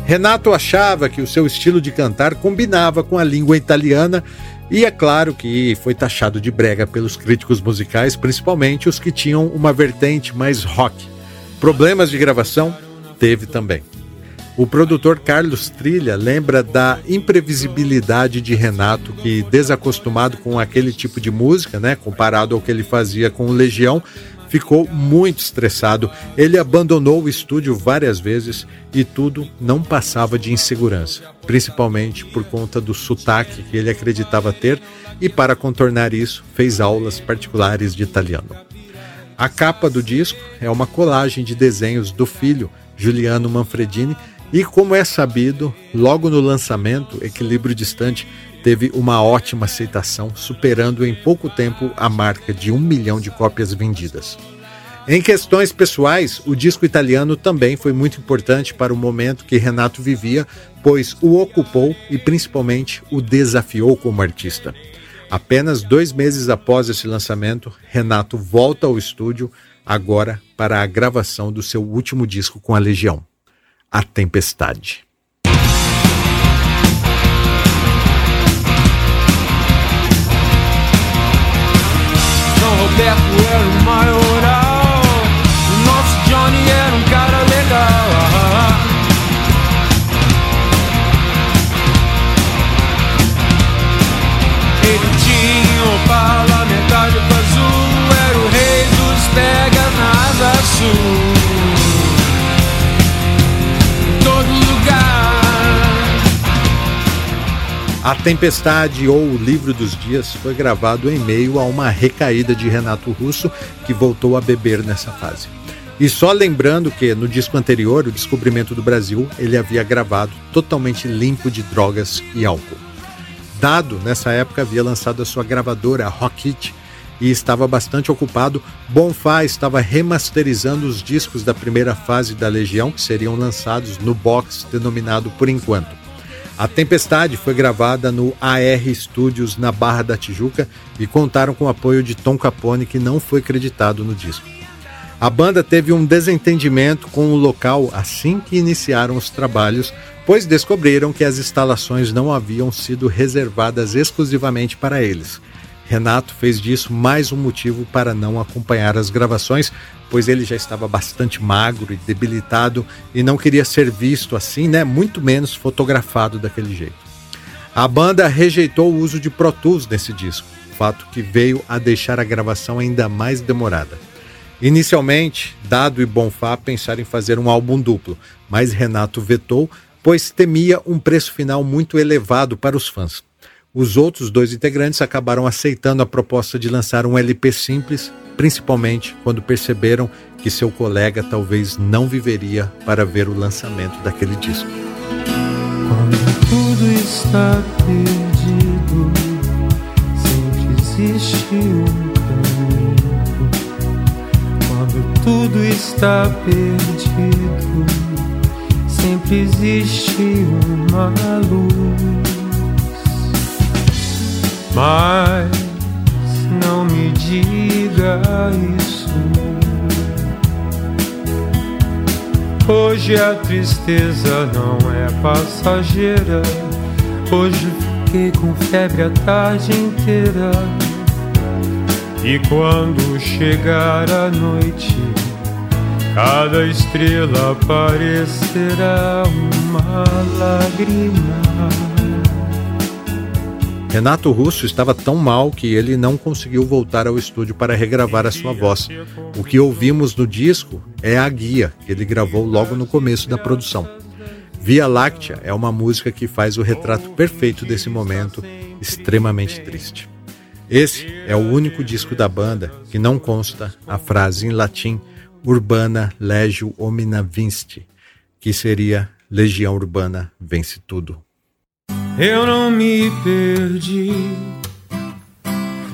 Renato achava que o seu estilo de cantar combinava com a língua italiana e é claro que foi taxado de brega pelos críticos musicais, principalmente os que tinham uma vertente mais rock. Problemas de gravação teve também. O produtor Carlos Trilha lembra da imprevisibilidade de Renato, que desacostumado com aquele tipo de música, né, comparado ao que ele fazia com o Legião, ficou muito estressado. Ele abandonou o estúdio várias vezes e tudo não passava de insegurança, principalmente por conta do sotaque que ele acreditava ter e para contornar isso fez aulas particulares de italiano. A capa do disco é uma colagem de desenhos do filho Giuliano Manfredini e como é sabido, logo no lançamento, Equilíbrio Distante teve uma ótima aceitação, superando em pouco tempo a marca de um milhão de cópias vendidas. Em questões pessoais, o disco italiano também foi muito importante para o momento que Renato vivia, pois o ocupou e principalmente o desafiou como artista. Apenas dois meses após esse lançamento, Renato volta ao estúdio, agora para a gravação do seu último disco com a Legião, A Tempestade. Roberto era o maioral. Era um cara legal. Ele tinha o parlamentar azul, era o rei dos pega na sul. A Tempestade ou O Livro dos Dias foi gravado em meio a uma recaída de Renato Russo, que voltou a beber nessa fase. E só lembrando que no disco anterior, O Descobrimento do Brasil, ele havia gravado totalmente limpo de drogas e álcool. Dado, nessa época, havia lançado a sua gravadora Rockit e estava bastante ocupado. Bonfá estava remasterizando os discos da primeira fase da Legião, que seriam lançados no box denominado Por Enquanto. A Tempestade foi gravada no AR Studios na Barra da Tijuca e contaram com o apoio de Tom Capone, que não foi creditado no disco. A banda teve um desentendimento com o local assim que iniciaram os trabalhos, pois descobriram que as instalações não haviam sido reservadas exclusivamente para eles. Renato fez disso mais um motivo para não acompanhar as gravações, pois ele já estava bastante magro e debilitado e não queria ser visto assim, né? Muito menos fotografado daquele jeito. A banda rejeitou o uso de Pro Tools nesse disco, fato que veio a deixar a gravação ainda mais demorada. Inicialmente, Dado e Bonfá pensaram em fazer um álbum duplo, mas Renato vetou, pois temia um preço final muito elevado para os fãs. Os outros dois integrantes acabaram aceitando a proposta de lançar um LP simples, principalmente quando perceberam que seu colega talvez não viveria para ver o lançamento daquele disco. Quando tudo está perdido, sempre existe um tudo está perdido, sempre existe uma luz. Mas não me diga isso. Hoje a tristeza não é passageira. Hoje fiquei com febre a tarde inteira. E quando chegar a noite, cada estrela parecerá uma lágrima. Renato Russo estava tão mal que ele não conseguiu voltar ao estúdio para regravar a sua voz. O que ouvimos no disco é a guia que ele gravou logo no começo da produção. Via Láctea é uma música que faz o retrato perfeito desse momento extremamente triste. Esse é o único disco da banda que não consta a frase em latim Urbana Legio Omnia Vinci, que seria Legião Urbana vence tudo. eu não me perdi.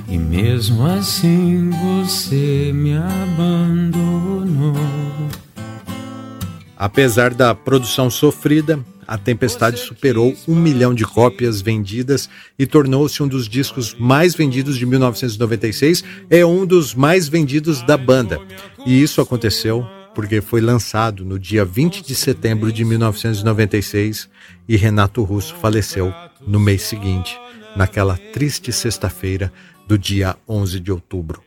E mesmo assim você me abandonou. Apesar da produção sofrida, A Tempestade superou um milhão de cópias vendidas e tornou-se um dos discos mais vendidos de 1996 e um dos mais vendidos da banda. E isso aconteceu porque foi lançado no dia 20 de setembro de 1996 e Renato Russo faleceu no mês seguinte, naquela triste sexta-feira do dia 11 de outubro.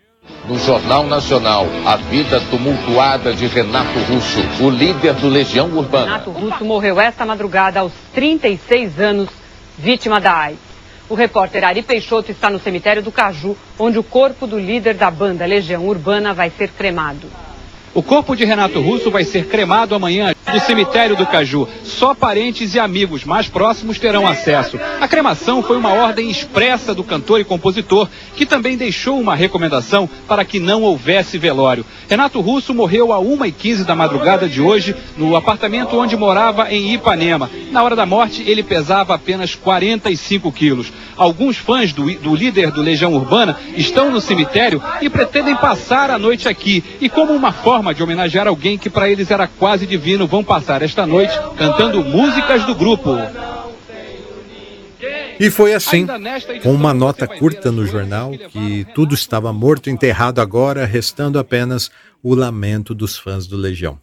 No Jornal Nacional, a vida tumultuada de Renato Russo, o líder do Legião Urbana. Renato Russo morreu esta madrugada aos 36 anos, vítima da AIDS. O repórter Ari Peixoto está no cemitério do Caju, onde o corpo do líder da banda Legião Urbana vai ser cremado. O corpo de Renato Russo vai ser cremado amanhã no cemitério do Caju. Só parentes e amigos mais próximos terão acesso. A cremação foi uma ordem expressa do cantor e compositor, que também deixou uma recomendação para que não houvesse velório. Renato Russo morreu a 1h15 da madrugada de hoje no apartamento onde morava em Ipanema. Na hora da morte, ele pesava apenas 45 quilos. Alguns fãs do, do líder do Legião Urbana estão no cemitério e pretendem passar a noite aqui. E como uma forma de homenagear alguém que para eles era quase divino, vão passar esta noite cantando músicas do grupo. E foi assim, com uma nota curta no jornal, que tudo estava morto, enterrado agora, restando apenas o lamento dos fãs do Legião.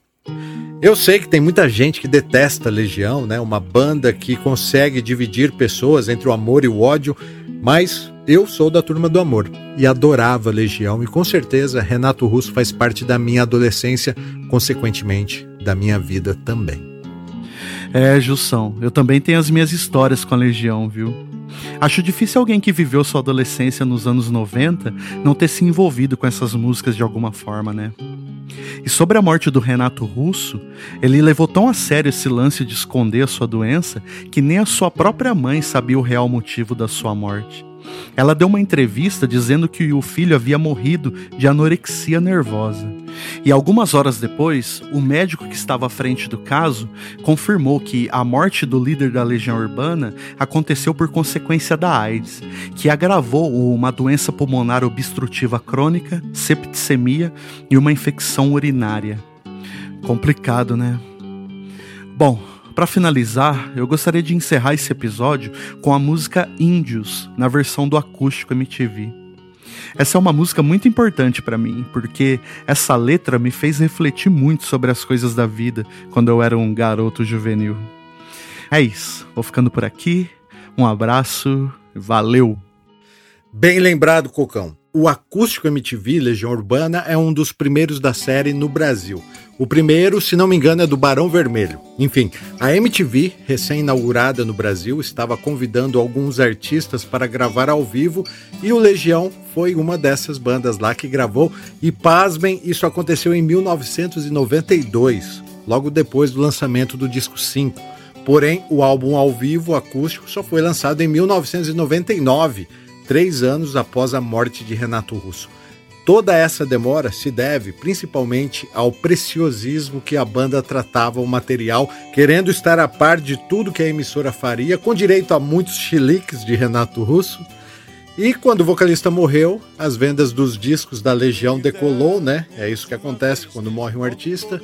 Eu sei que tem muita gente que detesta Legião, né? Uma banda que consegue dividir pessoas entre o amor e o ódio, mas eu sou da turma do amor e adorava Legião e com certeza Renato Russo faz parte da minha adolescência, consequentemente da minha vida também. É, Jussão, eu também tenho as minhas histórias com a Legião, viu? Acho difícil alguém que viveu sua adolescência nos anos 90 não ter se envolvido com essas músicas de alguma forma, né? E sobre a morte do Renato Russo, ele levou tão a sério esse lance de esconder a sua doença que nem a sua própria mãe sabia o real motivo da sua morte. Ela deu uma entrevista dizendo que o filho havia morrido de anorexia nervosa. E algumas horas depois, o médico que estava à frente do caso confirmou que a morte do líder da Legião Urbana aconteceu por consequência da AIDS, que agravou uma doença pulmonar obstrutiva crônica, septicemia e uma infecção urinária. Complicado, né? Bom, para finalizar, eu gostaria de encerrar esse episódio com a música Índios, na versão do acústico MTV. Essa é uma música muito importante para mim, porque essa letra me fez refletir muito sobre as coisas da vida quando eu era um garoto juvenil. É isso, vou ficando por aqui. Um abraço, valeu! Bem lembrado, Cocão. O Acústico MTV Legião Urbana é um dos primeiros da série no Brasil. O primeiro, se não me engano, é do Barão Vermelho. Enfim, a MTV, recém-inaugurada no Brasil, estava convidando alguns artistas para gravar ao vivo e o Legião foi uma dessas bandas lá que gravou. E pasmem, isso aconteceu em 1992, logo depois do lançamento do disco 5. Porém, o álbum ao vivo acústico só foi lançado em 1999 três anos após a morte de Renato Russo. Toda essa demora se deve principalmente ao preciosismo que a banda tratava o material, querendo estar a par de tudo que a emissora faria, com direito a muitos chiliques de Renato Russo. E quando o vocalista morreu, as vendas dos discos da Legião decolou, né? É isso que acontece quando morre um artista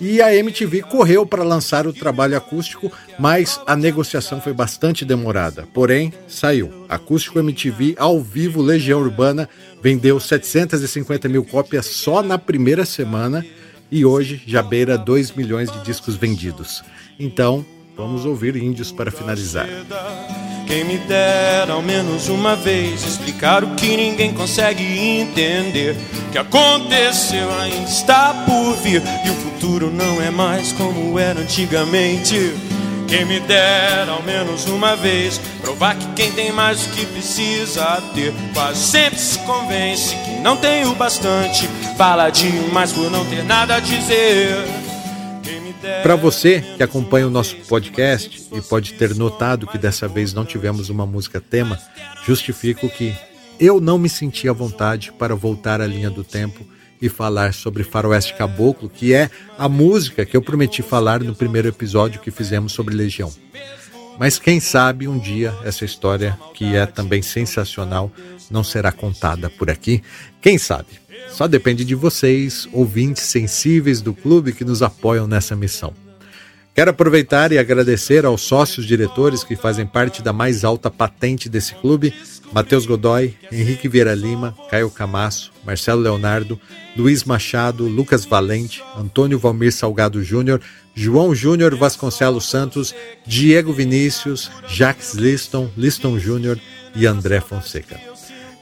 e a MTV correu para lançar o trabalho acústico, mas a negociação foi bastante demorada. Porém, saiu. Acústico MTV ao vivo Legião Urbana vendeu 750 mil cópias só na primeira semana e hoje já beira 2 milhões de discos vendidos. Então, vamos ouvir Índios para finalizar. Quem me dera ao menos uma vez explicar o que ninguém consegue entender. O que aconteceu ainda está por vir e o futuro não é mais como era antigamente. Quem me dera ao menos uma vez provar que quem tem mais do que precisa ter quase sempre se convence que não tem o bastante. Fala demais por não ter nada a dizer. Para você que acompanha o nosso podcast e pode ter notado que dessa vez não tivemos uma música tema, justifico que eu não me senti à vontade para voltar à linha do tempo e falar sobre Faroeste Caboclo, que é a música que eu prometi falar no primeiro episódio que fizemos sobre Legião. Mas quem sabe um dia essa história, que é também sensacional, não será contada por aqui. Quem sabe? Só depende de vocês, ouvintes sensíveis do clube que nos apoiam nessa missão. Quero aproveitar e agradecer aos sócios diretores que fazem parte da mais alta patente desse clube: Matheus Godoy, Henrique Vieira Lima, Caio Camasso, Marcelo Leonardo, Luiz Machado, Lucas Valente, Antônio Valmir Salgado Júnior, João Júnior Vasconcelos Santos, Diego Vinícius, Jacques Liston, Liston Júnior e André Fonseca.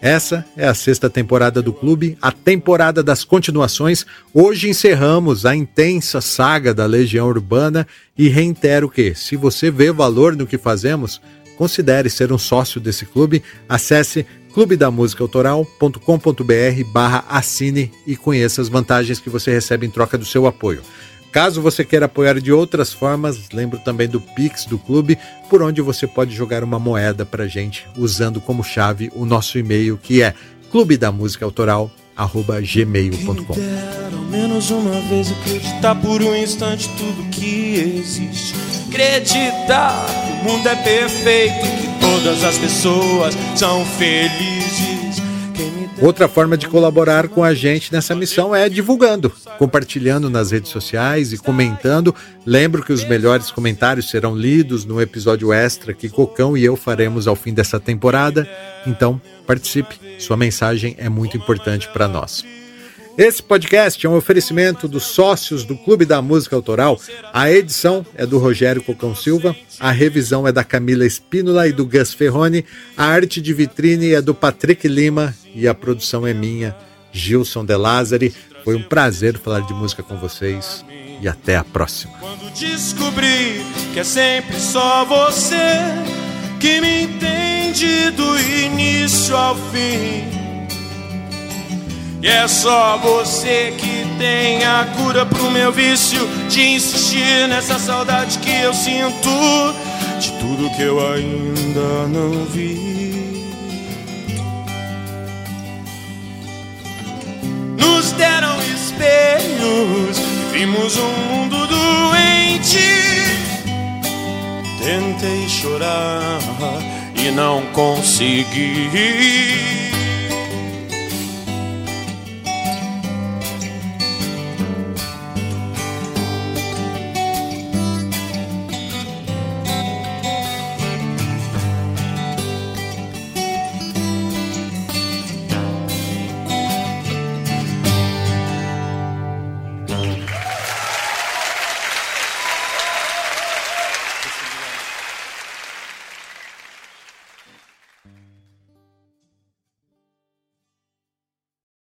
Essa é a sexta temporada do clube, a temporada das continuações. Hoje encerramos a intensa saga da Legião Urbana e reitero que, se você vê valor no que fazemos, considere ser um sócio desse clube. Acesse clubedamusicaautoral.com.br barra assine e conheça as vantagens que você recebe em troca do seu apoio. Caso você queira apoiar de outras formas, lembro também do Pix do clube, por onde você pode jogar uma moeda para gente, usando como chave o nosso e-mail que é clubedamusicaautoral@gmail.com. Ao menos uma vez acreditar por um instante tudo que existe. Acreditar que o mundo é perfeito, que todas as pessoas são felizes. Outra forma de colaborar com a gente nessa missão é divulgando, compartilhando nas redes sociais e comentando. Lembro que os melhores comentários serão lidos no episódio extra que Cocão e eu faremos ao fim dessa temporada. Então, participe, sua mensagem é muito importante para nós. Esse podcast é um oferecimento dos sócios do Clube da Música Autoral. A edição é do Rogério Cocão Silva, a revisão é da Camila Espínola e do Gus Ferroni, a arte de vitrine é do Patrick Lima e a produção é minha, Gilson De Lázari. Foi um prazer falar de música com vocês e até a próxima. Quando descobri que é sempre só você que me entende do início ao fim. E é só você que tem a cura pro meu vício de insistir nessa saudade que eu sinto de tudo que eu ainda não vi. Nos deram espelhos, vimos um mundo doente. Tentei chorar e não consegui.